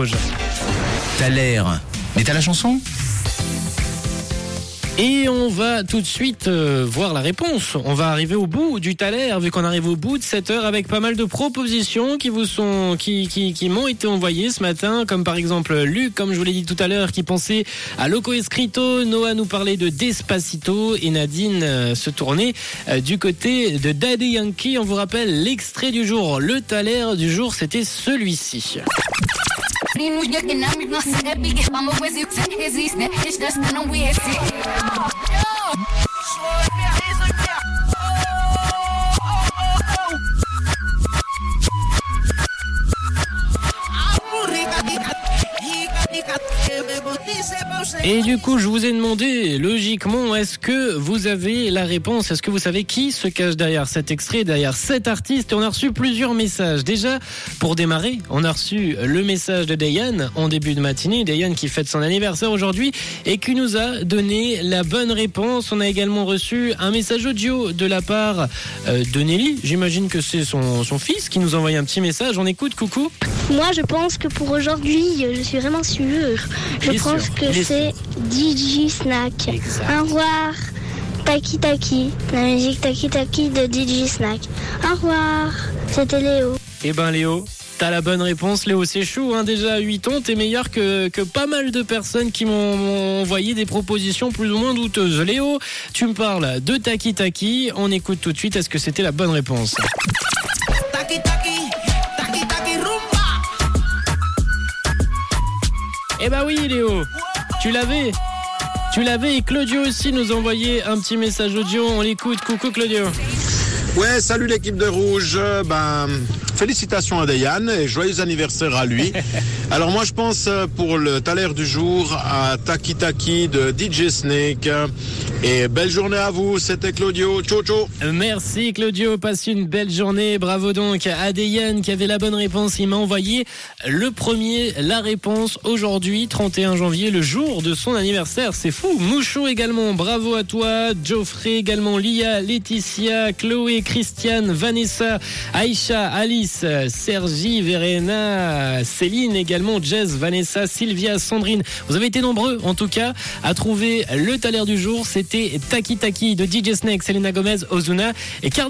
Rouge. T'as l'air. Mais t'as la chanson? Et on va tout de suite euh, voir la réponse. On va arriver au bout du Thaler, vu qu'on arrive au bout de cette heure avec pas mal de propositions qui vous sont, qui, qui, qui m'ont été envoyées ce matin, comme par exemple Luc, comme je vous l'ai dit tout à l'heure, qui pensait à Loco Escrito, Noah nous parlait de Despacito et Nadine euh, se tournait euh, du côté de Daddy Yankee. On vous rappelle l'extrait du jour. Le Thaler du jour, c'était celui-ci. Sin huya que en la misma se epique Vamos pues si usted existe It's just that I'm weird Yo Aburrida Hija, hija, hija Et du coup, je vous ai demandé, logiquement, est-ce que vous avez la réponse? Est-ce que vous savez qui se cache derrière cet extrait, derrière cet artiste? Et on a reçu plusieurs messages. Déjà, pour démarrer, on a reçu le message de Dayan en début de matinée. Dayan qui fête son anniversaire aujourd'hui et qui nous a donné la bonne réponse. On a également reçu un message audio de la part euh, de Nelly. J'imagine que c'est son, son fils qui nous a envoyé un petit message. On écoute, coucou. Moi, je pense que pour aujourd'hui, je suis vraiment sûre. Je pense que c'est DJ Snack. Exact. Au revoir. Taki Taki, la musique Taki Taki de DJ Snack. Au revoir. C'était Léo. Eh ben Léo, t'as la bonne réponse. Léo, c'est chou, hein, déjà 8 ans, t'es meilleur que, que pas mal de personnes qui m'ont envoyé des propositions plus ou moins douteuses. Léo, tu me parles de Taki Taki. On écoute tout de suite, est-ce que c'était la bonne réponse taki, taki Eh bah oui Léo, tu l'avais tu l'avais et Claudio aussi nous a envoyé un petit message audio. On l'écoute. Coucou Claudio. Ouais, salut l'équipe de Rouge. Ben, félicitations à Dayan et joyeux anniversaire à lui. Alors moi je pense euh, pour le taler du jour à Taki Taki de DJ Snake. Et belle journée à vous, c'était Claudio. Ciao ciao. Merci Claudio, passe une belle journée. Bravo donc à Dayan qui avait la bonne réponse. Il m'a envoyé le premier, la réponse aujourd'hui, 31 janvier, le jour de son anniversaire. C'est fou. Mouchou également, bravo à toi. Geoffrey également, Lia, Laetitia, Chloé, Christiane, Vanessa, Aïcha, Alice, Sergi, Verena, Céline également, Jess, Vanessa, Sylvia, Sandrine. Vous avez été nombreux en tout cas à trouver le taler du jour. C'était Taki Taki de DJ Snake, Selena Gomez, Ozuna et Cardi.